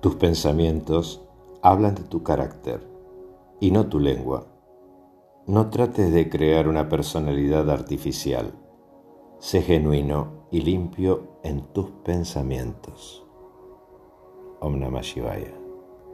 Tus pensamientos hablan de tu carácter y no tu lengua. No trates de crear una personalidad artificial. Sé genuino y limpio en tus pensamientos. Om Namah Shivaya.